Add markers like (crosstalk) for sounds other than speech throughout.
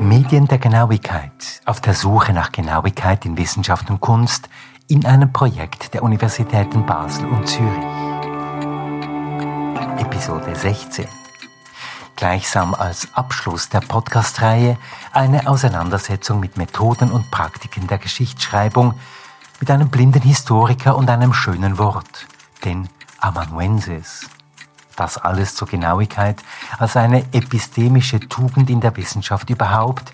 Medien der Genauigkeit auf der Suche nach Genauigkeit in Wissenschaft und Kunst in einem Projekt der Universitäten Basel und Zürich. Episode 16. Gleichsam als Abschluss der Podcast-Reihe eine Auseinandersetzung mit Methoden und Praktiken der Geschichtsschreibung mit einem blinden Historiker und einem schönen Wort, den Amanuensis. Das alles zur Genauigkeit als eine epistemische Tugend in der Wissenschaft überhaupt,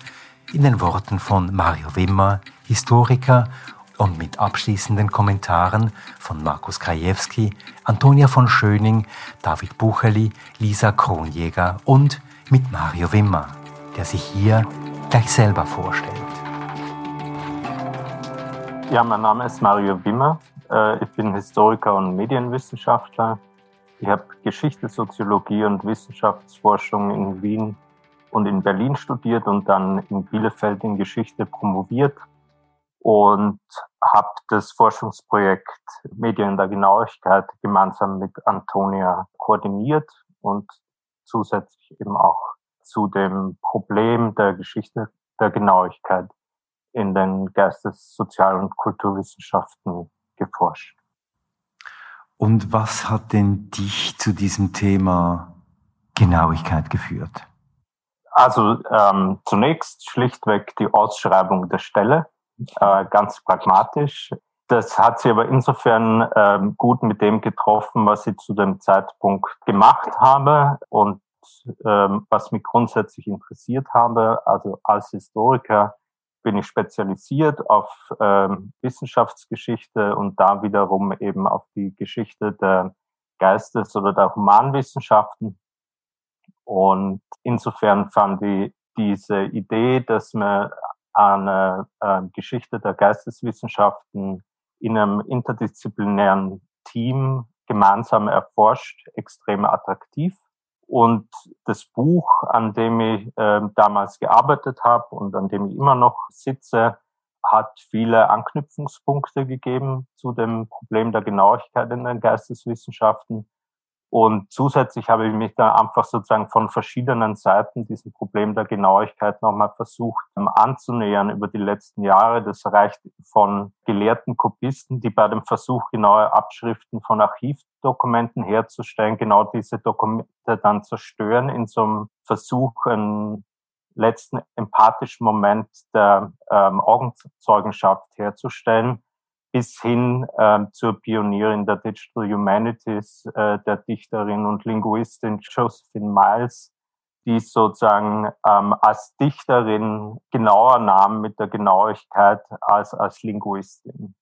in den Worten von Mario Wimmer, Historiker und mit abschließenden Kommentaren von Markus Krajewski, Antonia von Schöning, David Bucherli, Lisa Kronjäger und mit Mario Wimmer, der sich hier gleich selber vorstellt. Ja, mein Name ist Mario Wimmer. Äh, ich bin Historiker und Medienwissenschaftler. Ich habe Geschichte, Soziologie und Wissenschaftsforschung in Wien und in Berlin studiert und dann in Bielefeld in Geschichte promoviert und habe das Forschungsprojekt Medien der Genauigkeit gemeinsam mit Antonia koordiniert und zusätzlich eben auch zu dem Problem der Geschichte der Genauigkeit in den Geistes-, Sozial- und Kulturwissenschaften geforscht. Und was hat denn dich zu diesem Thema Genauigkeit geführt? Also ähm, zunächst schlichtweg die Ausschreibung der Stelle äh, ganz pragmatisch. Das hat sie aber insofern ähm, gut mit dem getroffen, was ich zu dem Zeitpunkt gemacht habe und ähm, was mich grundsätzlich interessiert habe. Also als Historiker bin ich spezialisiert auf ähm, Wissenschaftsgeschichte und da wiederum eben auf die Geschichte der Geistes- oder der Humanwissenschaften. Und insofern fand ich diese Idee, dass man eine äh, Geschichte der Geisteswissenschaften in einem interdisziplinären Team gemeinsam erforscht, extrem attraktiv. Und das Buch, an dem ich äh, damals gearbeitet habe und an dem ich immer noch sitze, hat viele Anknüpfungspunkte gegeben zu dem Problem der Genauigkeit in den Geisteswissenschaften und zusätzlich habe ich mich da einfach sozusagen von verschiedenen Seiten diesem Problem der Genauigkeit nochmal versucht ähm, anzunähern über die letzten Jahre. Das reicht von gelehrten Kopisten, die bei dem Versuch, genaue Abschriften von Archivdokumenten herzustellen, genau diese Dokumente dann zerstören in so einem Versuch, einen letzten empathischen Moment der ähm, Augenzeugenschaft herzustellen bis hin äh, zur Pionierin der Digital Humanities, äh, der Dichterin und Linguistin Josephine Miles, die sozusagen ähm, als Dichterin genauer nahm mit der Genauigkeit als als Linguistin.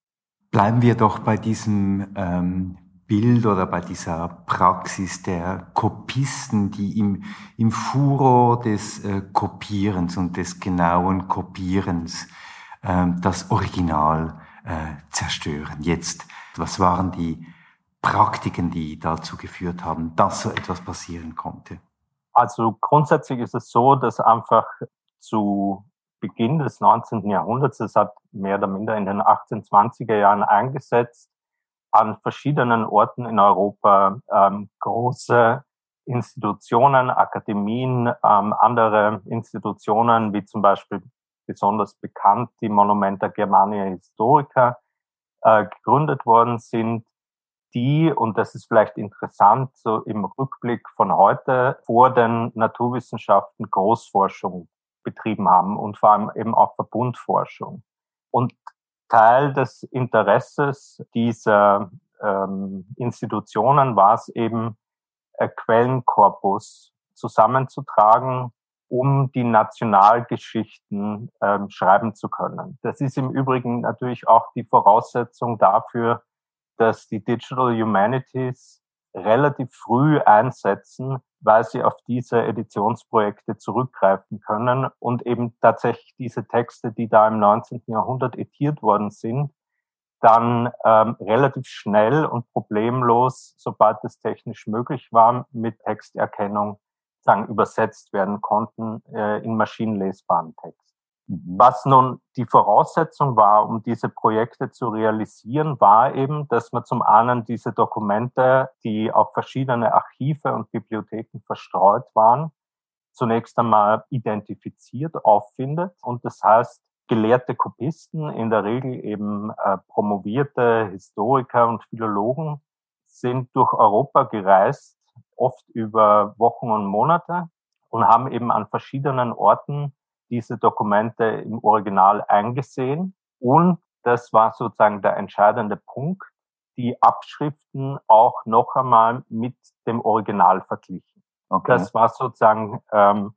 Bleiben wir doch bei diesem ähm, Bild oder bei dieser Praxis der Kopisten, die im, im Furor des äh, Kopierens und des genauen Kopierens äh, das Original äh, zerstören. Jetzt, was waren die Praktiken, die dazu geführt haben, dass so etwas passieren konnte? Also grundsätzlich ist es so, dass einfach zu Beginn des 19. Jahrhunderts, es hat mehr oder minder in den 1820er Jahren eingesetzt, an verschiedenen Orten in Europa ähm, große Institutionen, Akademien, ähm, andere Institutionen wie zum Beispiel besonders bekannt die Monumenta Germania Historica äh, gegründet worden sind, die, und das ist vielleicht interessant, so im Rückblick von heute vor den Naturwissenschaften Großforschung betrieben haben und vor allem eben auch Verbundforschung. Und Teil des Interesses dieser ähm, Institutionen war es eben, äh, Quellenkorpus zusammenzutragen, um die Nationalgeschichten ähm, schreiben zu können. Das ist im Übrigen natürlich auch die Voraussetzung dafür, dass die Digital Humanities relativ früh einsetzen, weil sie auf diese Editionsprojekte zurückgreifen können und eben tatsächlich diese Texte, die da im 19. Jahrhundert etiert worden sind, dann ähm, relativ schnell und problemlos, sobald es technisch möglich war, mit Texterkennung sagen, übersetzt werden konnten äh, in maschinenlesbaren Text. Mhm. Was nun die Voraussetzung war, um diese Projekte zu realisieren, war eben, dass man zum einen diese Dokumente, die auf verschiedene Archive und Bibliotheken verstreut waren, zunächst einmal identifiziert, auffindet. Und das heißt, gelehrte Kopisten, in der Regel eben äh, promovierte Historiker und Philologen, sind durch Europa gereist, oft über Wochen und Monate und haben eben an verschiedenen Orten diese Dokumente im Original eingesehen. Und das war sozusagen der entscheidende Punkt, die Abschriften auch noch einmal mit dem Original verglichen. Okay. Das war sozusagen ähm,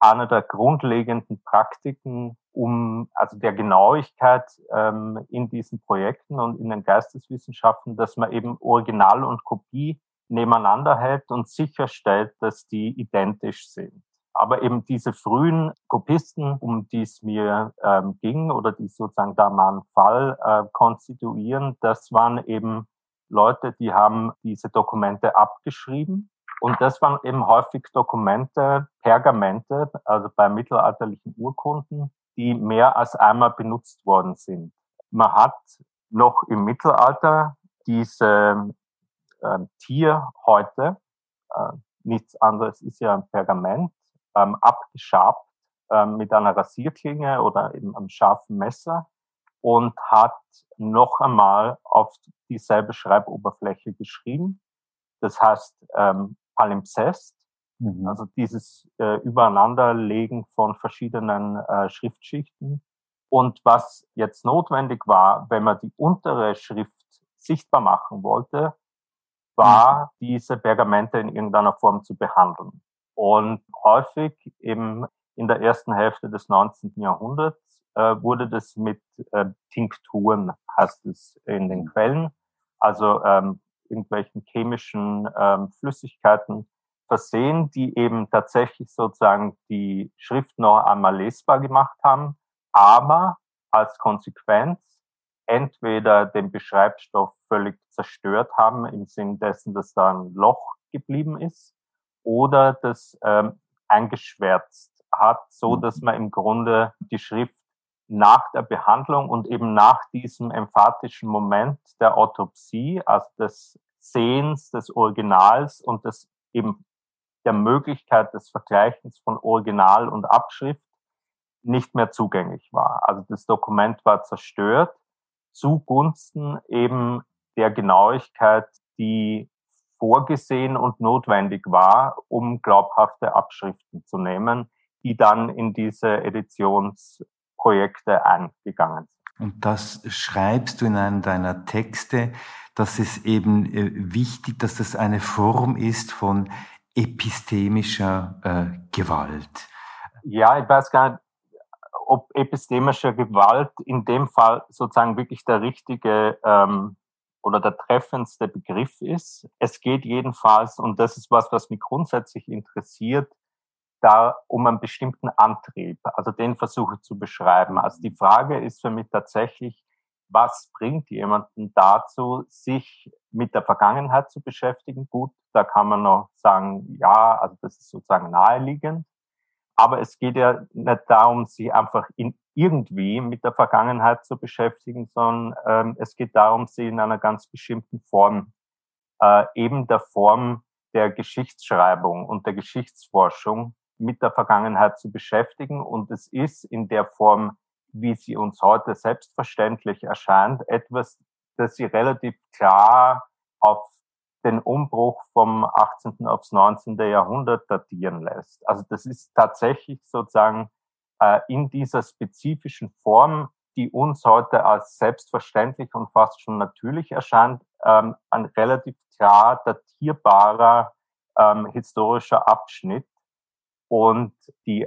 eine der grundlegenden Praktiken, um also der Genauigkeit ähm, in diesen Projekten und in den Geisteswissenschaften, dass man eben Original und Kopie nebeneinander hält und sicherstellt, dass die identisch sind. Aber eben diese frühen Kopisten, um die es mir ähm, ging oder die sozusagen da mal einen Fall äh, konstituieren, das waren eben Leute, die haben diese Dokumente abgeschrieben. Und das waren eben häufig Dokumente, Pergamente, also bei mittelalterlichen Urkunden, die mehr als einmal benutzt worden sind. Man hat noch im Mittelalter diese äh, Tierhäute, äh, nichts anderes ist ja ein Pergament, ähm, abgeschabt ähm, mit einer Rasierklinge oder eben einem scharfen Messer und hat noch einmal auf dieselbe Schreiboberfläche geschrieben. Das heißt ähm, Palimpsest, mhm. also dieses äh, Übereinanderlegen von verschiedenen äh, Schriftschichten. Und was jetzt notwendig war, wenn man die untere Schrift sichtbar machen wollte, war, mhm. diese Pergamente in irgendeiner Form zu behandeln. Und häufig eben in der ersten Hälfte des 19. Jahrhunderts äh, wurde das mit äh, Tinkturen, heißt es in den Quellen, also ähm, irgendwelchen chemischen ähm, Flüssigkeiten versehen, die eben tatsächlich sozusagen die Schrift noch einmal lesbar gemacht haben, aber als Konsequenz entweder den Beschreibstoff völlig zerstört haben, im Sinn dessen, dass da ein Loch geblieben ist, oder das ähm, eingeschwärzt hat, so mhm. dass man im Grunde die Schrift nach der Behandlung und eben nach diesem emphatischen Moment der Autopsie, also des Sehens des Originals und des eben der Möglichkeit des Vergleichens von Original und Abschrift nicht mehr zugänglich war. Also das Dokument war zerstört zugunsten eben der Genauigkeit, die vorgesehen und notwendig war, um glaubhafte Abschriften zu nehmen, die dann in diese Editionsprojekte eingegangen sind. Und das schreibst du in einem deiner Texte, dass es eben äh, wichtig, dass das eine Form ist von epistemischer äh, Gewalt. Ja, ich weiß gar nicht, ob epistemischer Gewalt in dem Fall sozusagen wirklich der richtige ähm, oder der treffendste Begriff ist. Es geht jedenfalls, und das ist was, was mich grundsätzlich interessiert, da um einen bestimmten Antrieb, also den versuche zu beschreiben. Also die Frage ist für mich tatsächlich, was bringt jemanden dazu, sich mit der Vergangenheit zu beschäftigen? Gut, da kann man noch sagen, ja, also das ist sozusagen naheliegend. Aber es geht ja nicht darum, sich einfach in irgendwie mit der Vergangenheit zu beschäftigen, sondern ähm, es geht darum, sie in einer ganz bestimmten Form, äh, eben der Form der Geschichtsschreibung und der Geschichtsforschung mit der Vergangenheit zu beschäftigen. Und es ist in der Form, wie sie uns heute selbstverständlich erscheint, etwas, das sie relativ klar auf den Umbruch vom 18. aufs 19. Jahrhundert datieren lässt. Also das ist tatsächlich sozusagen äh, in dieser spezifischen Form, die uns heute als selbstverständlich und fast schon natürlich erscheint, ähm, ein relativ klar datierbarer ähm, historischer Abschnitt und die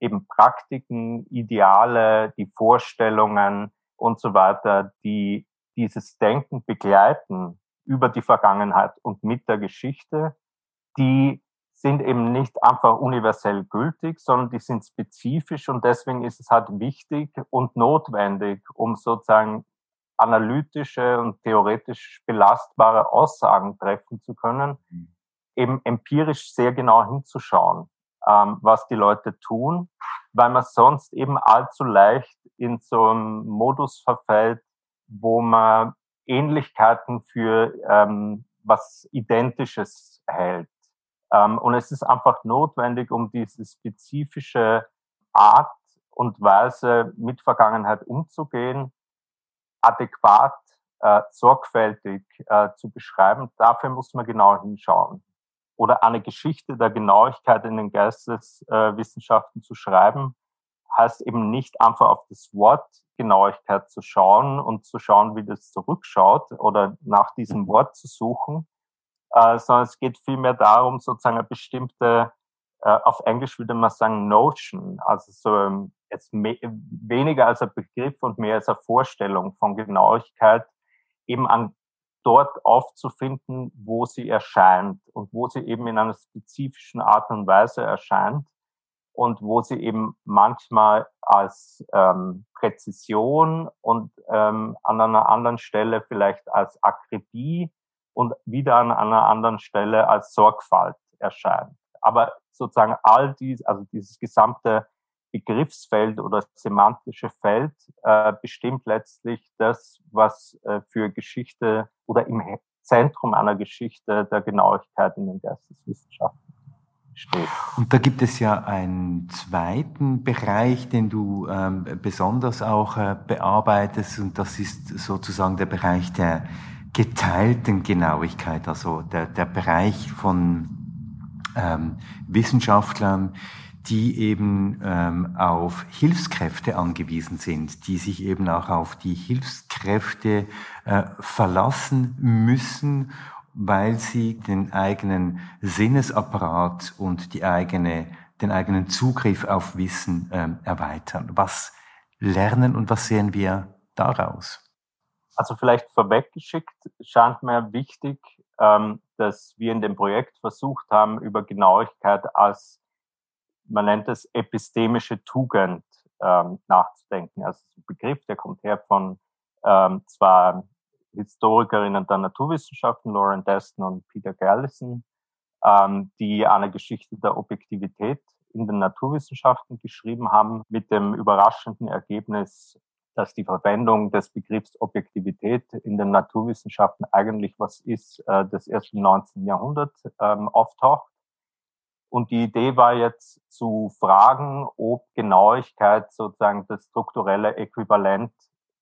eben Praktiken, Ideale, die Vorstellungen und so weiter, die dieses Denken begleiten über die Vergangenheit und mit der Geschichte, die sind eben nicht einfach universell gültig, sondern die sind spezifisch und deswegen ist es halt wichtig und notwendig, um sozusagen analytische und theoretisch belastbare Aussagen treffen zu können, mhm. eben empirisch sehr genau hinzuschauen. ähm, was die Leute tun, weil man sonst eben allzu leicht in so einem Modus verfällt, wo man Ähnlichkeiten für ähm, was Identisches hält. Ähm, und es ist einfach notwendig, um diese spezifische Art und Weise mit Vergangenheit umzugehen, adäquat, äh, sorgfältig äh, zu beschreiben. Dafür muss man genau hinschauen. Oder eine Geschichte der Genauigkeit in den Geisteswissenschaften äh, zu schreiben, heißt eben nicht einfach auf das Wort Genauigkeit zu schauen und zu schauen, wie das zurückschaut oder nach diesem mhm. Wort zu suchen, äh, sondern es geht vielmehr darum, sozusagen eine bestimmte, äh, auf Englisch würde man sagen, Notion, also so ähm, jetzt weniger als ein Begriff und mehr als eine Vorstellung von Genauigkeit eben an dort aufzufinden, wo sie erscheint und wo sie eben in einer spezifischen Art und Weise erscheint und wo sie eben manchmal als ähm, Präzision und ähm, an einer anderen Stelle vielleicht als Akribie und wieder an einer anderen Stelle als Sorgfalt erscheint. Aber sozusagen all dies, also dieses gesamte Begriffsfeld oder semantische Feld äh, bestimmt letztlich das, was äh, für Geschichte oder im Zentrum einer Geschichte der Genauigkeit in den Geisteswissenschaften steht. Und da gibt es ja einen zweiten Bereich, den du ähm, besonders auch äh, bearbeitest, und das ist sozusagen der Bereich der geteilten Genauigkeit, also der, der Bereich von ähm, Wissenschaftlern, die eben ähm, auf Hilfskräfte angewiesen sind, die sich eben auch auf die Hilfskräfte äh, verlassen müssen weil sie den eigenen Sinnesapparat und die eigene, den eigenen Zugriff auf Wissen ähm, erweitern. Was lernen und was sehen wir daraus? Also vielleicht vorweggeschickt scheint mir wichtig, ähm, dass wir in dem Projekt versucht haben, über Genauigkeit als, man nennt es epistemische Tugend ähm, nachzudenken. Also ein Begriff, der kommt her von ähm, zwar Historikerinnen der Naturwissenschaften, Lauren Deston und Peter Gallison, ähm, die eine Geschichte der Objektivität in den Naturwissenschaften geschrieben haben, mit dem überraschenden Ergebnis, dass die Verwendung des Begriffs Objektivität in den Naturwissenschaften eigentlich was ist, äh, das erst im 19. Jahrhundert ähm, auftaucht. Und die Idee war jetzt zu fragen, ob Genauigkeit sozusagen das strukturelle Äquivalent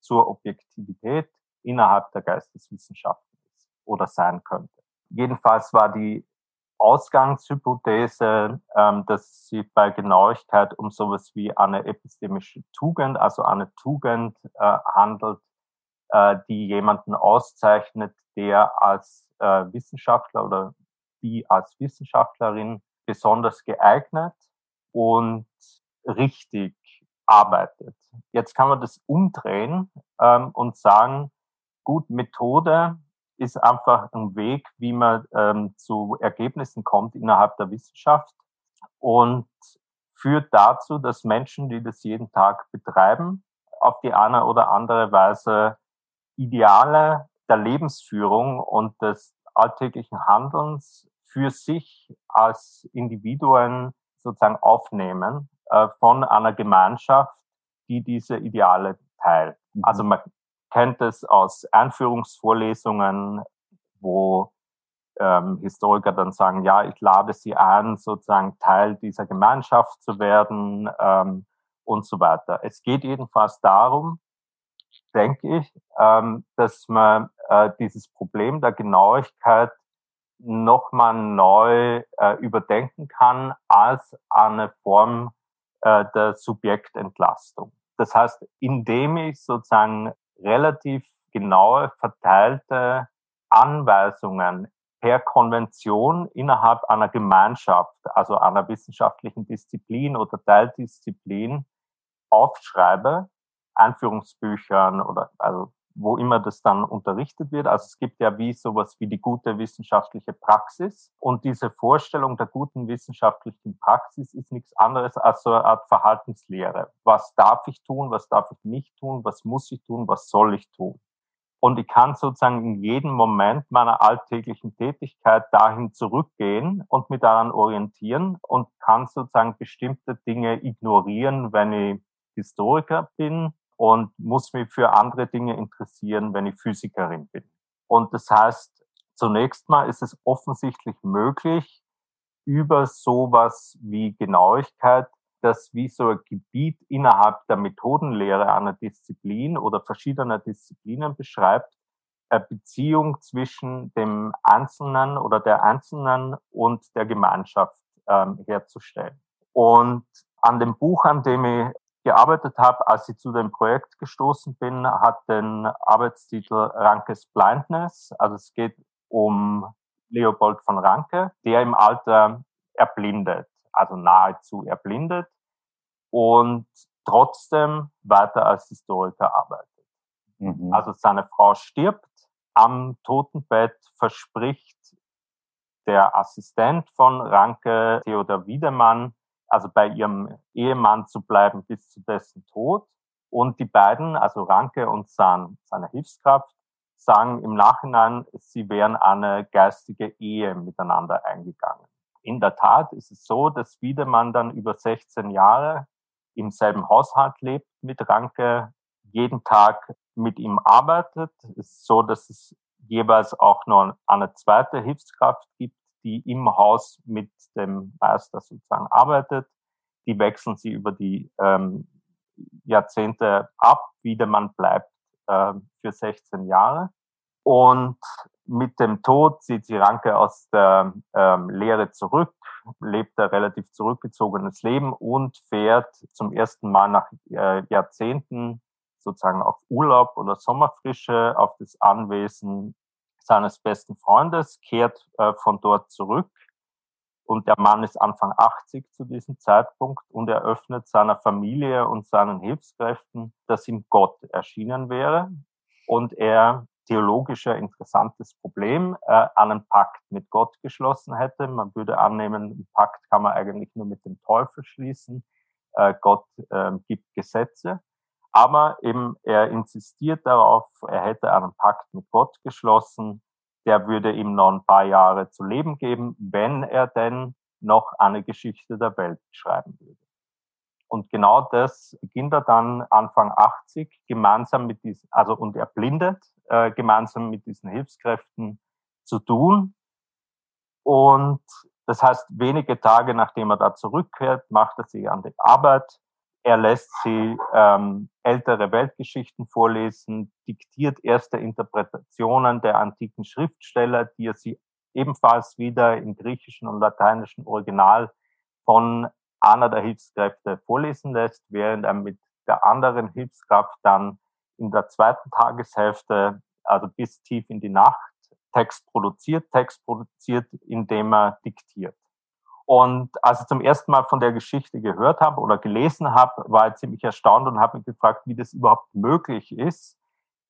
zur Objektivität innerhalb der Geisteswissenschaften ist oder sein könnte. Jedenfalls war die Ausgangshypothese, ähm, dass sich bei Genauigkeit um sowas wie eine epistemische Tugend, also eine Tugend äh, handelt, äh, die jemanden auszeichnet, der als äh, Wissenschaftler oder die als Wissenschaftlerin besonders geeignet und richtig arbeitet. Jetzt kann man das umdrehen ähm, und sagen, Gut, Methode ist einfach ein Weg, wie man ähm, zu Ergebnissen kommt innerhalb der Wissenschaft und führt dazu, dass Menschen, die das jeden Tag betreiben, auf die eine oder andere Weise Ideale der Lebensführung und des alltäglichen Handelns für sich als Individuen sozusagen aufnehmen äh, von einer Gemeinschaft, die diese Ideale teilt. Mhm. Also man kennt es aus Einführungsvorlesungen, wo ähm, Historiker dann sagen, ja, ich lade Sie ein, sozusagen Teil dieser Gemeinschaft zu werden ähm, und so weiter. Es geht jedenfalls darum, denke ich, ähm, dass man äh, dieses Problem der Genauigkeit nochmal neu äh, überdenken kann als eine Form äh, der Subjektentlastung. Das heißt, indem ich sozusagen relativ genaue verteilte Anweisungen per Konvention innerhalb einer Gemeinschaft, also einer wissenschaftlichen Disziplin oder Teildisziplin aufschreibe, Einführungsbüchern oder also wo immer das dann unterrichtet wird. Also es gibt ja wie sowas wie die gute wissenschaftliche Praxis. Und diese Vorstellung der guten wissenschaftlichen Praxis ist nichts anderes als so eine Art Verhaltenslehre. Was darf ich tun? Was darf ich nicht tun? Was muss ich tun? Was soll ich tun? Und ich kann sozusagen in jedem Moment meiner alltäglichen Tätigkeit dahin zurückgehen und mich daran orientieren und kann sozusagen bestimmte Dinge ignorieren, wenn ich Historiker bin und muss mich für andere Dinge interessieren, wenn ich Physikerin bin. Und das heißt, zunächst mal ist es offensichtlich möglich, über sowas wie Genauigkeit das wie so ein Gebiet innerhalb der Methodenlehre einer Disziplin oder verschiedener Disziplinen beschreibt, eine Beziehung zwischen dem Einzelnen oder der Einzelnen und der Gemeinschaft ähm, herzustellen. Und an dem Buch, an dem ich gearbeitet habe, als ich zu dem Projekt gestoßen bin, hat den Arbeitstitel Rankes Blindness. Also es geht um Leopold von Ranke, der im Alter erblindet also nahezu erblindet und trotzdem weiter als Historiker arbeitet. Mhm. Also seine Frau stirbt, am Totenbett verspricht der Assistent von Ranke, Theodor Wiedemann, also bei ihrem Ehemann zu bleiben bis zu dessen Tod. Und die beiden, also Ranke und sein, seine Hilfskraft, sagen im Nachhinein, sie wären eine geistige Ehe miteinander eingegangen. In der Tat ist es so, dass Wiedemann dann über 16 Jahre im selben Haushalt lebt mit Ranke, jeden Tag mit ihm arbeitet. Es ist so, dass es jeweils auch noch eine zweite Hilfskraft gibt, die im Haus mit dem Meister sozusagen arbeitet. Die wechseln sie über die ähm, Jahrzehnte ab. Wiedemann bleibt äh, für 16 Jahre. Und mit dem Tod zieht sie Ranke aus der ähm, Lehre zurück, lebt ein relativ zurückgezogenes Leben und fährt zum ersten Mal nach äh, Jahrzehnten sozusagen auf Urlaub oder Sommerfrische auf das Anwesen seines besten Freundes, kehrt äh, von dort zurück und der Mann ist Anfang 80 zu diesem Zeitpunkt und er öffnet seiner Familie und seinen Hilfskräften, dass ihm Gott erschienen wäre und er theologischer interessantes Problem, äh, einen Pakt mit Gott geschlossen hätte. Man würde annehmen, einen Pakt kann man eigentlich nur mit dem Teufel schließen. Äh, Gott äh, gibt Gesetze. Aber eben er insistiert darauf, er hätte einen Pakt mit Gott geschlossen, der würde ihm noch ein paar Jahre zu leben geben, wenn er denn noch eine Geschichte der Welt schreiben würde. Und genau das beginnt er dann Anfang 80 gemeinsam mit diesen, also und er blindet äh, gemeinsam mit diesen Hilfskräften zu tun. Und das heißt, wenige Tage nachdem er da zurückkehrt, macht er sich an die Arbeit. Er lässt sie ähm, ältere Weltgeschichten vorlesen, diktiert erste Interpretationen der antiken Schriftsteller, die er sie ebenfalls wieder im griechischen und lateinischen Original von einer der Hilfskräfte vorlesen lässt, während er mit der anderen Hilfskraft dann in der zweiten Tageshälfte, also bis tief in die Nacht, Text produziert, Text produziert, indem er diktiert. Und als ich zum ersten Mal von der Geschichte gehört habe oder gelesen habe, war ich ziemlich erstaunt und habe mich gefragt, wie das überhaupt möglich ist,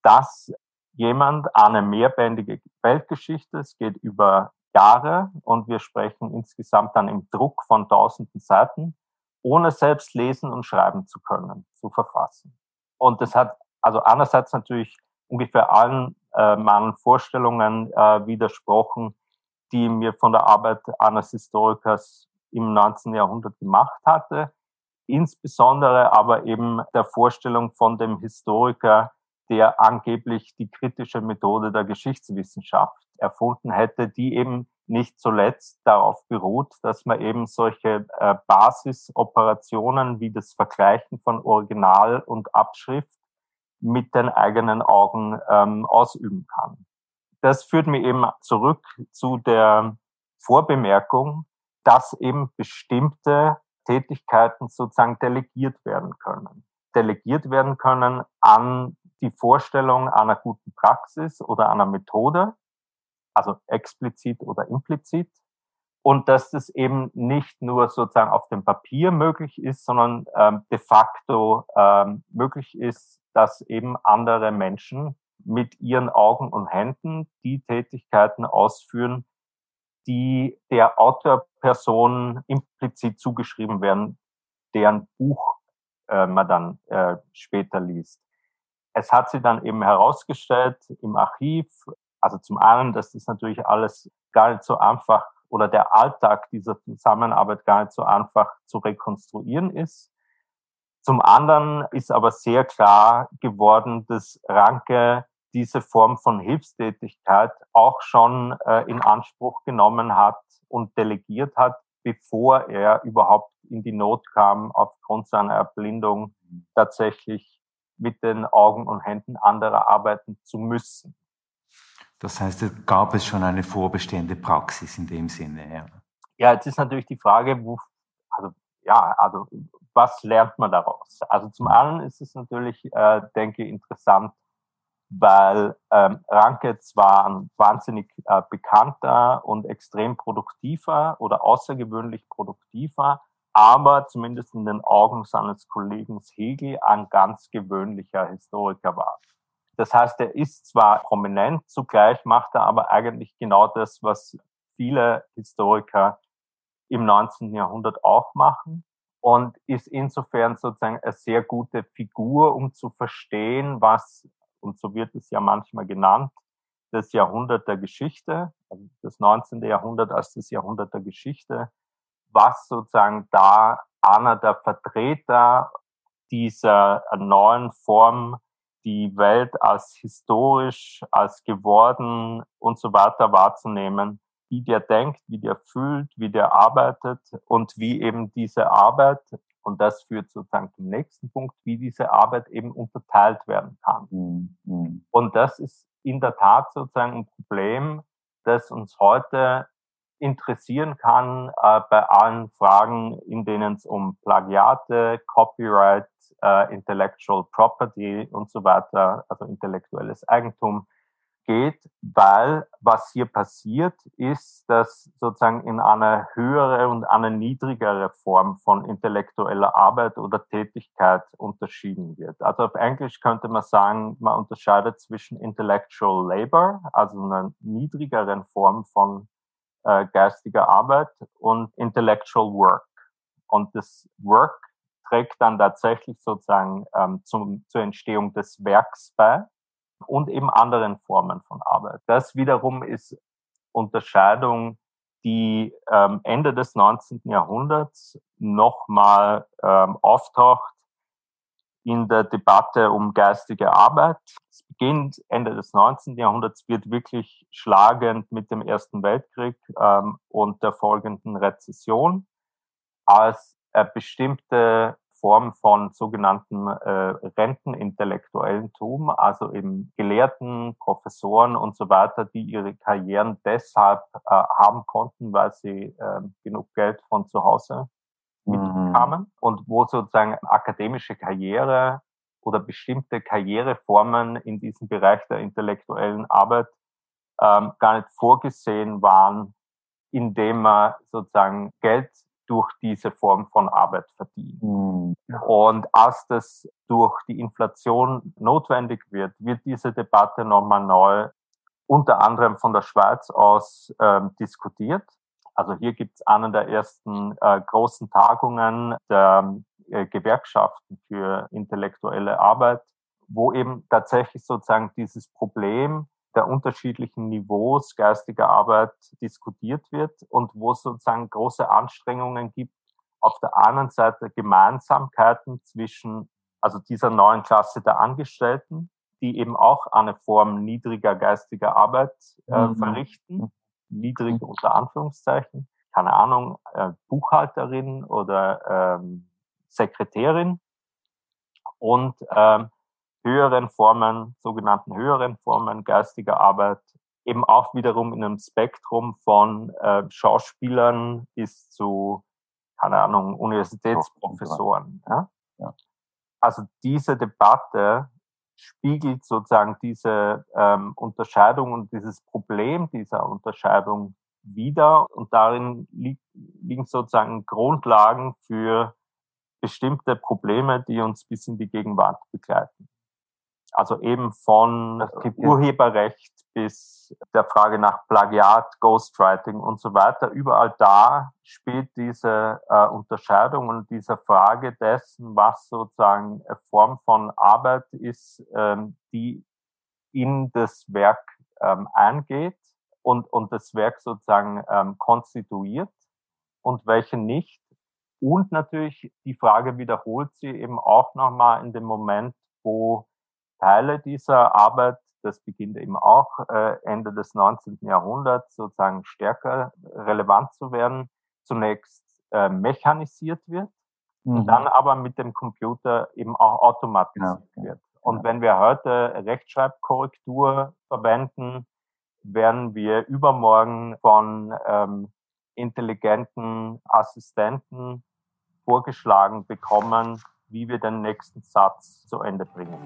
dass jemand eine mehrbändige Weltgeschichte, es geht über Jahre und wir sprechen insgesamt dann im Druck von tausenden Seiten, ohne selbst lesen und schreiben zu können, zu verfassen. Und das hat also einerseits natürlich ungefähr allen äh, meinen Vorstellungen äh, widersprochen, die mir von der Arbeit eines Historikers im 19. Jahrhundert gemacht hatte. Insbesondere aber eben der Vorstellung von dem Historiker, der angeblich die kritische Methode der Geschichtswissenschaft erfunden hätte, die eben nicht zuletzt darauf beruht, dass man eben solche äh, Basisoperationen wie das Vergleichen von Original und Abschrift mit den eigenen Augen ähm, ausüben kann. Das führt mir eben zurück zu der Vorbemerkung, dass eben bestimmte Tätigkeiten sozusagen delegiert werden können. Delegiert werden können an die Vorstellung einer guten Praxis oder einer Methode, also explizit oder implizit. Und dass das eben nicht nur sozusagen auf dem Papier möglich ist, sondern ähm, de facto ähm, möglich ist, dass eben andere Menschen mit ihren Augen und Händen die Tätigkeiten ausführen, die der Autorperson implizit zugeschrieben werden, deren Buch äh, man dann äh, später liest. es hat sich dann eben herausgestellt im Archiv, also zum einen, dass das natürlich alles gar nicht so einfach oder der Alltag dieser Zusammenarbeit gar nicht so einfach zu rekonstruieren ist. Zum anderen ist aber sehr klar geworden, dass Ranke diese Form von Hilfstätigkeit auch schon äh, in Anspruch genommen hat und delegiert hat, bevor er überhaupt in die Not kam, aufgrund seiner Erblindung tatsächlich mit den Augen und Händen anderer arbeiten zu müssen. Das heißt, gab es schon eine vorbestehende Praxis in dem Sinne? Ja, ja jetzt ist natürlich die Frage, wo, also ja, also was lernt man daraus? Also zum mhm. einen ist es natürlich, äh, denke ich, interessant, weil ähm, Ranke zwar ein wahnsinnig äh, bekannter und extrem produktiver oder außergewöhnlich produktiver, aber zumindest in den Augen seines Kollegen Hegel ein ganz gewöhnlicher Historiker war. Das heißt, er ist zwar prominent, zugleich macht er aber eigentlich genau das, was viele Historiker im 19. Jahrhundert auch machen und ist insofern sozusagen eine sehr gute Figur, um zu verstehen, was, und so wird es ja manchmal genannt, das Jahrhundert der Geschichte, also das 19. Jahrhundert als das Jahrhundert der Geschichte, was sozusagen da einer der Vertreter dieser neuen Form, die Welt als historisch, als geworden und so weiter wahrzunehmen, wie der denkt, wie der fühlt, wie der arbeitet und wie eben diese Arbeit, und das führt sozusagen zum nächsten Punkt, wie diese Arbeit eben unterteilt werden kann. Mhm. Und das ist in der Tat sozusagen ein Problem, das uns heute interessieren kann äh, bei allen Fragen, in denen es um Plagiate, Copyright, äh, Intellectual Property und so weiter, also intellektuelles Eigentum geht, weil was hier passiert ist, dass sozusagen in eine höhere und eine niedrigere Form von intellektueller Arbeit oder Tätigkeit unterschieden wird. Also auf Englisch könnte man sagen, man unterscheidet zwischen Intellectual Labor, also einer niedrigeren Form von äh, geistiger Arbeit und Intellectual Work. Und das Work trägt dann tatsächlich sozusagen ähm, zum, zur Entstehung des Werks bei und eben anderen Formen von Arbeit. Das wiederum ist Unterscheidung, die ähm, Ende des 19. Jahrhunderts nochmal ähm, auftaucht in der Debatte um geistige Arbeit. Es beginnt Ende des 19. Jahrhunderts, wird wirklich schlagend mit dem Ersten Weltkrieg ähm, und der folgenden Rezession als äh, bestimmte Form von sogenannten äh, Rentenintellektuellentum, also eben Gelehrten, Professoren und so weiter, die ihre Karrieren deshalb äh, haben konnten, weil sie äh, genug Geld von zu Hause mitbekamen mhm. und wo sozusagen akademische Karriere oder bestimmte Karriereformen in diesem Bereich der intellektuellen Arbeit ähm, gar nicht vorgesehen waren, indem man sozusagen Geld durch diese Form von Arbeit verdienen. Mhm. Und als das durch die Inflation notwendig wird, wird diese Debatte nochmal neu unter anderem von der Schweiz aus ähm, diskutiert. Also hier gibt es einen der ersten äh, großen Tagungen der äh, Gewerkschaften für intellektuelle Arbeit, wo eben tatsächlich sozusagen dieses Problem der unterschiedlichen Niveaus geistiger Arbeit diskutiert wird und wo es sozusagen große Anstrengungen gibt, auf der anderen Seite Gemeinsamkeiten zwischen, also dieser neuen Klasse der Angestellten, die eben auch eine Form niedriger geistiger Arbeit äh, mhm. verrichten, niedrig mhm. unter Anführungszeichen, keine Ahnung, äh, Buchhalterin oder ähm, Sekretärin und ähm, höheren Formen, sogenannten höheren Formen geistiger Arbeit, eben auch wiederum in einem Spektrum von äh, Schauspielern bis zu, keine Ahnung, Universitätsprofessoren. Ja? Ja. Also diese Debatte spiegelt sozusagen diese ähm, Unterscheidung und dieses Problem dieser Unterscheidung wider und darin li liegen sozusagen Grundlagen für bestimmte Probleme, die uns bis in die Gegenwart begleiten. Also eben von Urheberrecht bis der Frage nach Plagiat, Ghostwriting und so weiter. Überall da spielt diese äh, Unterscheidung und diese Frage dessen, was sozusagen eine Form von Arbeit ist, ähm, die in das Werk ähm, eingeht und, und das Werk sozusagen ähm, konstituiert und welche nicht. Und natürlich die Frage wiederholt sie eben auch nochmal in dem Moment, wo Teile dieser Arbeit das beginnt eben auch äh, Ende des 19. Jahrhunderts sozusagen stärker relevant zu werden, zunächst äh, mechanisiert wird mhm. und dann aber mit dem Computer eben auch automatisiert ja, wird. Und wenn wir heute Rechtschreibkorrektur verwenden, werden wir übermorgen von ähm, intelligenten Assistenten vorgeschlagen bekommen, wie wir den nächsten Satz zu Ende bringen.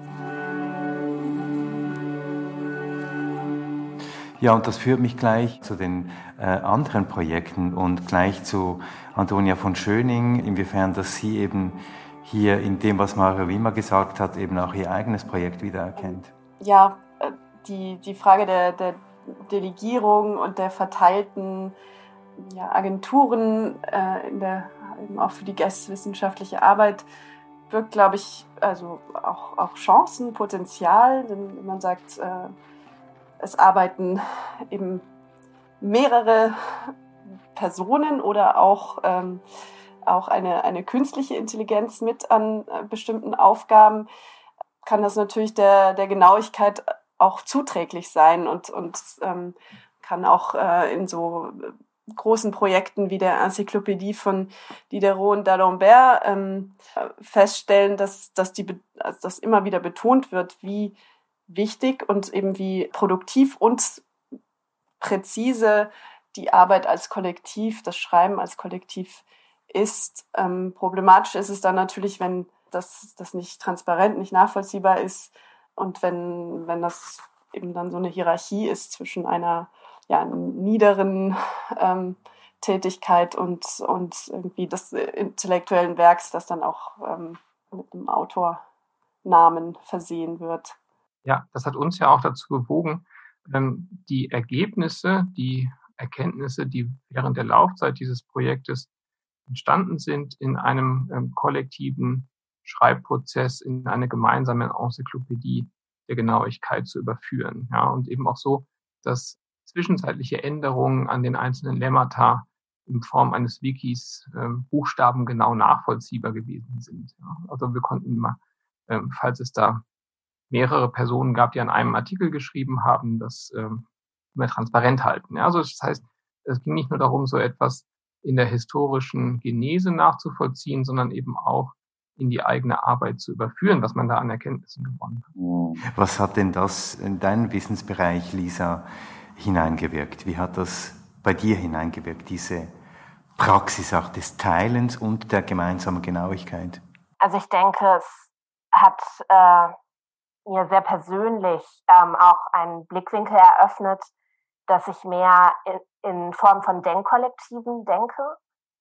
Ja, und das führt mich gleich zu den äh, anderen Projekten und gleich zu Antonia von Schöning, inwiefern dass sie eben hier in dem, was Mario Wimmer gesagt hat, eben auch ihr eigenes Projekt wiedererkennt. Ja, äh, die, die Frage der, der Delegierung und der verteilten ja, Agenturen äh, in der, eben auch für die geisteswissenschaftliche Arbeit birgt, glaube ich, also auch, auch Chancen, Potenzial, denn man sagt, äh, es arbeiten eben mehrere Personen oder auch, ähm, auch eine, eine künstliche Intelligenz mit an äh, bestimmten Aufgaben, kann das natürlich der, der Genauigkeit auch zuträglich sein und, und ähm, kann auch äh, in so großen Projekten wie der Enzyklopädie von Diderot und d'Alembert ähm, feststellen, dass, dass, die, also dass immer wieder betont wird, wie wichtig und eben wie produktiv und präzise die Arbeit als Kollektiv, das Schreiben als Kollektiv ist. Ähm, problematisch ist es dann natürlich, wenn das, das nicht transparent, nicht nachvollziehbar ist und wenn, wenn das eben dann so eine Hierarchie ist zwischen einer ja, niederen ähm, Tätigkeit und, und irgendwie des intellektuellen Werks, das dann auch ähm, mit einem Autornamen versehen wird ja, das hat uns ja auch dazu bewogen, ähm, die Ergebnisse, die Erkenntnisse, die während der Laufzeit dieses Projektes entstanden sind, in einem ähm, kollektiven Schreibprozess, in eine gemeinsame Enzyklopädie der Genauigkeit zu überführen. Ja, und eben auch so, dass zwischenzeitliche Änderungen an den einzelnen Lemmata in Form eines Wikis ähm, buchstabengenau nachvollziehbar gewesen sind. Ja. Also wir konnten immer, ähm, falls es da mehrere Personen gab, die an einem Artikel geschrieben haben, das ähm, mehr transparent halten. Ja, also das heißt, es ging nicht nur darum, so etwas in der historischen Genese nachzuvollziehen, sondern eben auch in die eigene Arbeit zu überführen, was man da an Erkenntnissen gewonnen hat. Was hat denn das in deinen Wissensbereich, Lisa, hineingewirkt? Wie hat das bei dir hineingewirkt, diese Praxis auch des Teilens und der gemeinsamen Genauigkeit? Also ich denke, es hat äh, mir sehr persönlich ähm, auch einen Blickwinkel eröffnet, dass ich mehr in, in Form von Denkkollektiven denke,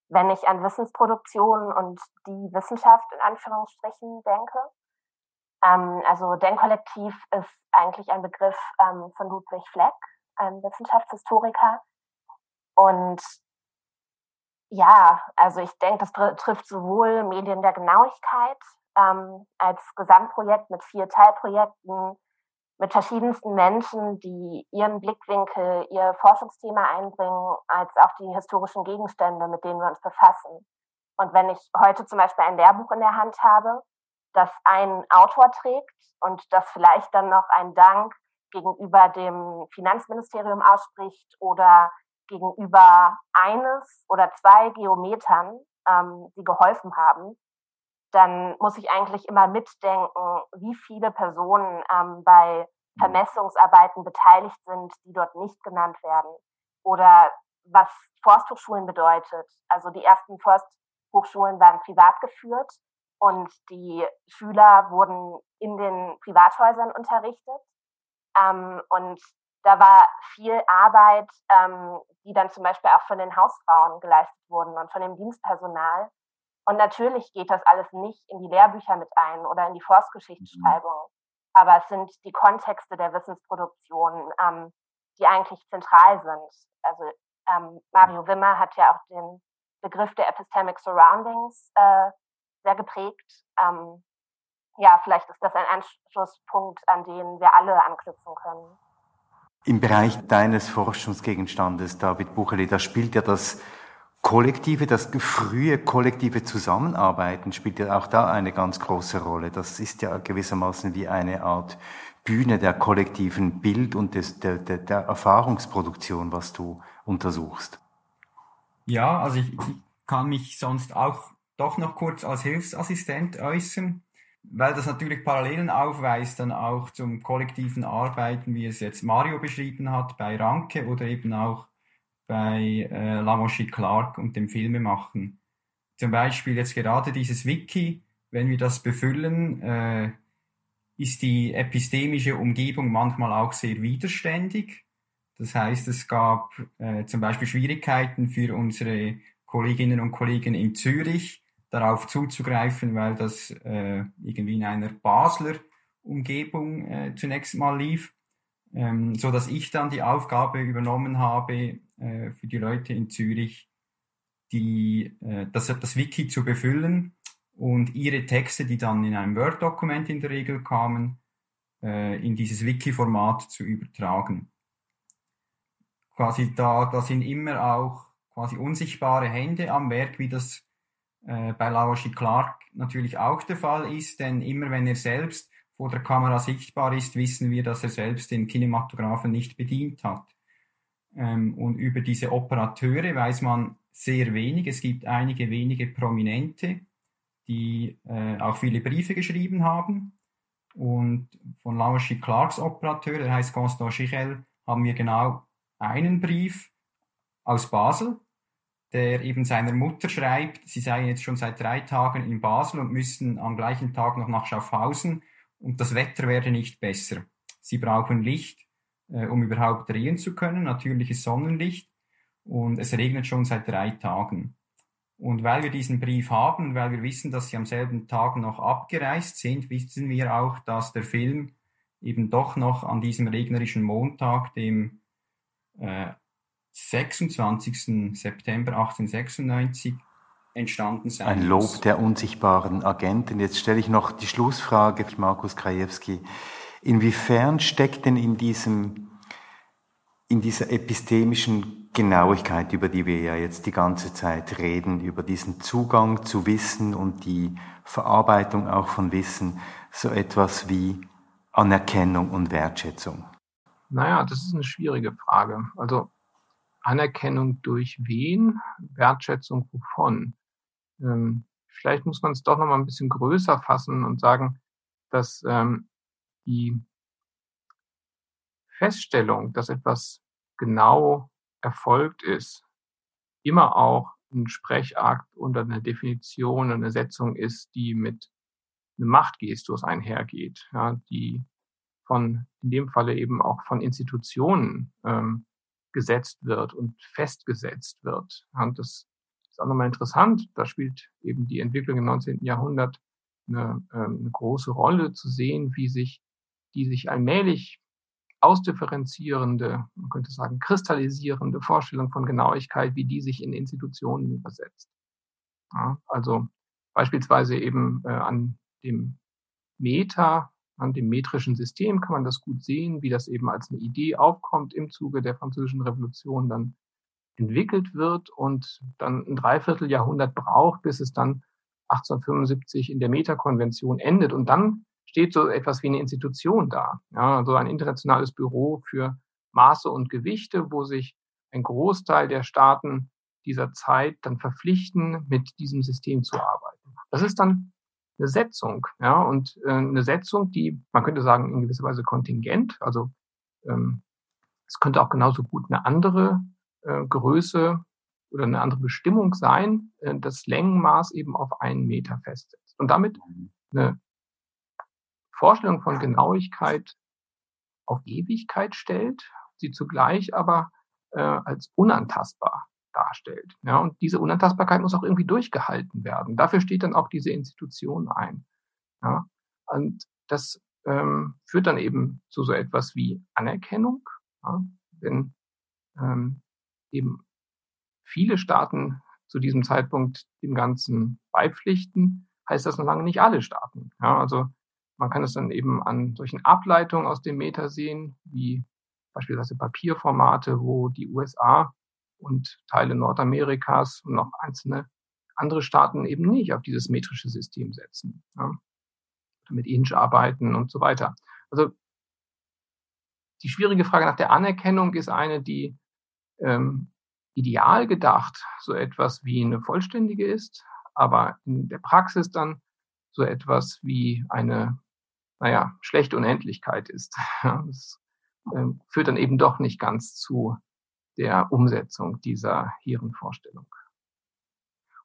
wenn ich an Wissensproduktion und die Wissenschaft in Anführungsstrichen denke. Ähm, also Denkkollektiv ist eigentlich ein Begriff ähm, von Ludwig Fleck, einem Wissenschaftshistoriker. Und ja, also ich denke, das trifft sowohl Medien der Genauigkeit ähm, als Gesamtprojekt mit vier Teilprojekten, mit verschiedensten Menschen, die ihren Blickwinkel, ihr Forschungsthema einbringen, als auch die historischen Gegenstände, mit denen wir uns befassen. Und wenn ich heute zum Beispiel ein Lehrbuch in der Hand habe, das ein Autor trägt und das vielleicht dann noch einen Dank gegenüber dem Finanzministerium ausspricht oder gegenüber eines oder zwei Geometern, ähm, die geholfen haben, dann muss ich eigentlich immer mitdenken, wie viele Personen ähm, bei mhm. Vermessungsarbeiten beteiligt sind, die dort nicht genannt werden. Oder was Forsthochschulen bedeutet. Also die ersten Forsthochschulen waren privat geführt und die Schüler wurden in den Privathäusern unterrichtet. Ähm, und da war viel Arbeit, ähm, die dann zum Beispiel auch von den Hausfrauen geleistet wurden und von dem Dienstpersonal. Und natürlich geht das alles nicht in die Lehrbücher mit ein oder in die Forstgeschichtsschreibung. aber es sind die Kontexte der Wissensproduktion, ähm, die eigentlich zentral sind. Also ähm, Mario Wimmer hat ja auch den Begriff der Epistemic Surroundings äh, sehr geprägt. Ähm, ja, vielleicht ist das ein Anschlusspunkt, an den wir alle anknüpfen können. Im Bereich deines Forschungsgegenstandes, David Bucheli, da spielt ja das kollektive, das frühe kollektive Zusammenarbeiten spielt ja auch da eine ganz große Rolle. Das ist ja gewissermaßen wie eine Art Bühne der kollektiven Bild- und des, der, der, der Erfahrungsproduktion, was du untersuchst. Ja, also ich, ich kann mich sonst auch doch noch kurz als Hilfsassistent äußern, weil das natürlich Parallelen aufweist dann auch zum kollektiven Arbeiten, wie es jetzt Mario beschrieben hat, bei Ranke oder eben auch bei äh, Lamoshi Clark und dem Filmemachen. Zum Beispiel jetzt gerade dieses Wiki, wenn wir das befüllen, äh, ist die epistemische Umgebung manchmal auch sehr widerständig. Das heißt, es gab äh, zum Beispiel Schwierigkeiten für unsere Kolleginnen und Kollegen in Zürich, darauf zuzugreifen, weil das äh, irgendwie in einer Basler Umgebung äh, zunächst mal lief, ähm, so dass ich dann die Aufgabe übernommen habe, äh, für die Leute in Zürich die, äh, das, das Wiki zu befüllen und ihre Texte, die dann in einem Word-Dokument in der Regel kamen, äh, in dieses Wiki-Format zu übertragen. Quasi da, da sind immer auch quasi unsichtbare Hände am Werk, wie das äh, bei Laoshi Clark natürlich auch der Fall ist, denn immer wenn er selbst vor der Kamera sichtbar ist, wissen wir, dass er selbst den Kinematographen nicht bedient hat. Ähm, und über diese Operateure weiß man sehr wenig. Es gibt einige wenige Prominente, die äh, auch viele Briefe geschrieben haben. Und von Laoshi Clarks Operateur, der heißt Constant Schichel, haben wir genau einen Brief aus Basel, der eben seiner Mutter schreibt, sie seien jetzt schon seit drei Tagen in Basel und müssten am gleichen Tag noch nach Schaffhausen und das Wetter werde nicht besser. Sie brauchen Licht, äh, um überhaupt drehen zu können, natürliches Sonnenlicht und es regnet schon seit drei Tagen. Und weil wir diesen Brief haben, weil wir wissen, dass sie am selben Tag noch abgereist sind, wissen wir auch, dass der Film eben doch noch an diesem regnerischen Montag, dem äh, 26. September 1896 entstanden sein Ein Lob muss. der unsichtbaren Agenten. Jetzt stelle ich noch die Schlussfrage, Markus Krajewski. Inwiefern steckt denn in diesem, in dieser epistemischen Genauigkeit, über die wir ja jetzt die ganze Zeit reden, über diesen Zugang zu Wissen und die Verarbeitung auch von Wissen, so etwas wie Anerkennung und Wertschätzung? Naja, das ist eine schwierige Frage. Also Anerkennung durch wen, Wertschätzung wovon. Ähm, vielleicht muss man es doch noch mal ein bisschen größer fassen und sagen, dass ähm, die Feststellung, dass etwas genau erfolgt ist, immer auch ein Sprechakt oder eine Definition, eine Setzung ist, die mit einem Machtgestus einhergeht, ja, die von, in dem Falle eben auch von Institutionen ähm, gesetzt wird und festgesetzt wird. Und das ist auch nochmal interessant. Da spielt eben die Entwicklung im 19. Jahrhundert eine, ähm, eine große Rolle zu sehen, wie sich die sich allmählich ausdifferenzierende, man könnte sagen kristallisierende Vorstellung von Genauigkeit, wie die sich in Institutionen übersetzt. Ja, also beispielsweise eben äh, an dem Meta an dem metrischen System kann man das gut sehen, wie das eben als eine Idee aufkommt im Zuge der Französischen Revolution dann entwickelt wird und dann ein Dreivierteljahrhundert braucht, bis es dann 1875 in der Meta-Konvention endet. Und dann steht so etwas wie eine Institution da. Ja, also ein internationales Büro für Maße und Gewichte, wo sich ein Großteil der Staaten dieser Zeit dann verpflichten, mit diesem System zu arbeiten. Das ist dann eine Setzung, ja, und äh, eine Setzung, die, man könnte sagen, in gewisser Weise kontingent, also ähm, es könnte auch genauso gut eine andere äh, Größe oder eine andere Bestimmung sein, äh, das Längenmaß eben auf einen Meter festsetzt. Und damit eine Vorstellung von Genauigkeit auf Ewigkeit stellt, sie zugleich aber äh, als unantastbar darstellt. Ja, und diese Unantastbarkeit muss auch irgendwie durchgehalten werden. Dafür steht dann auch diese Institution ein. Ja, und das ähm, führt dann eben zu so etwas wie Anerkennung. Ja, wenn ähm, eben viele Staaten zu diesem Zeitpunkt dem Ganzen beipflichten, heißt das noch lange nicht alle Staaten. Ja, also man kann es dann eben an solchen Ableitungen aus dem Meta sehen, wie beispielsweise Papierformate, wo die USA und Teile Nordamerikas und noch einzelne andere Staaten eben nicht auf dieses metrische System setzen. Ja, mit Inch arbeiten und so weiter. Also die schwierige Frage nach der Anerkennung ist eine, die ähm, ideal gedacht so etwas wie eine vollständige ist, aber in der Praxis dann so etwas wie eine, naja, schlechte Unendlichkeit ist. (laughs) Das ähm, führt dann eben doch nicht ganz zu der Umsetzung dieser Hirnvorstellung.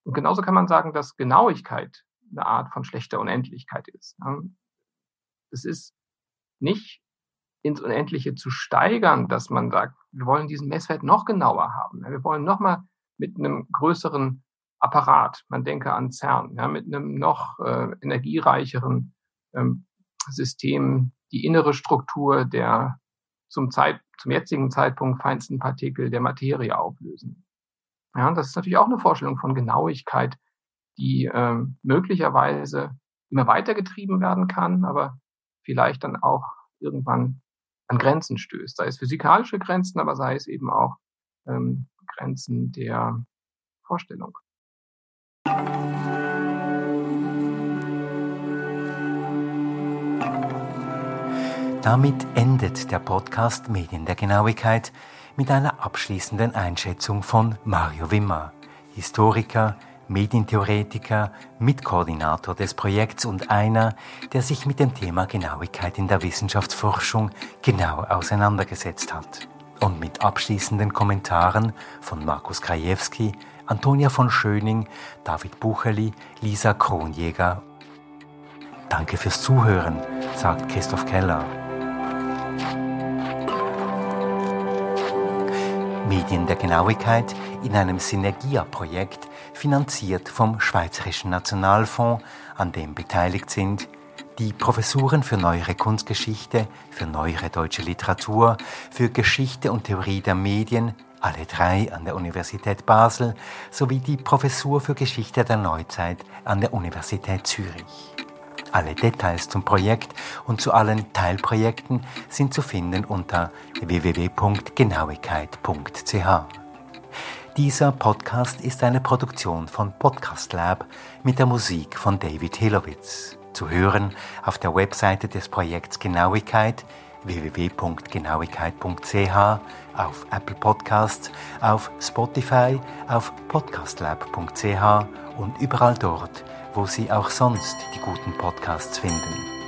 Und genauso kann man sagen, dass Genauigkeit eine Art von schlechter Unendlichkeit ist. Es ist nicht ins Unendliche zu steigern, dass man sagt, wir wollen diesen Messwert noch genauer haben. Wir wollen nochmal mit einem größeren Apparat, man denke an CERN, mit einem noch äh, energiereicheren ähm, System, die innere Struktur der zum, Zeit, zum jetzigen Zeitpunkt feinsten Partikel der Materie auflösen. Ja, das ist natürlich auch eine Vorstellung von Genauigkeit, die äh, möglicherweise immer weitergetrieben werden kann, aber vielleicht dann auch irgendwann an Grenzen stößt. Sei es physikalische Grenzen, aber sei es eben auch ähm, Grenzen der Vorstellung. Damit endet der Podcast Medien der Genauigkeit mit einer abschließenden Einschätzung von Mario Wimmer, Historiker, Medientheoretiker, Mitkoordinator des Projekts und einer, der sich mit dem Thema Genauigkeit in der Wissenschaftsforschung genau auseinandergesetzt hat. Und mit abschließenden Kommentaren von Markus Krajewski, Antonia von Schöning, David Bucheli, Lisa Kronjäger. Danke fürs Zuhören, sagt Christoph Keller. Medien der Genauigkeit in einem Synergia-Projekt, finanziert vom Schweizerischen Nationalfonds, an dem beteiligt sind die Professuren für Neuere Kunstgeschichte, für Neuere Deutsche Literatur, für Geschichte und Theorie der Medien, alle drei an der Universität Basel, sowie die Professur für Geschichte der Neuzeit an der Universität Zürich. Alle Details zum Projekt und zu allen Teilprojekten sind zu finden unter www.genauigkeit.ch. Dieser Podcast ist eine Produktion von Podcast Lab mit der Musik von David Hilowitz. Zu hören auf der Webseite des Projekts Genauigkeit www.genauigkeit.ch, auf Apple Podcasts, auf Spotify, auf podcastlab.ch und überall dort, wo Sie auch sonst die guten Podcasts finden.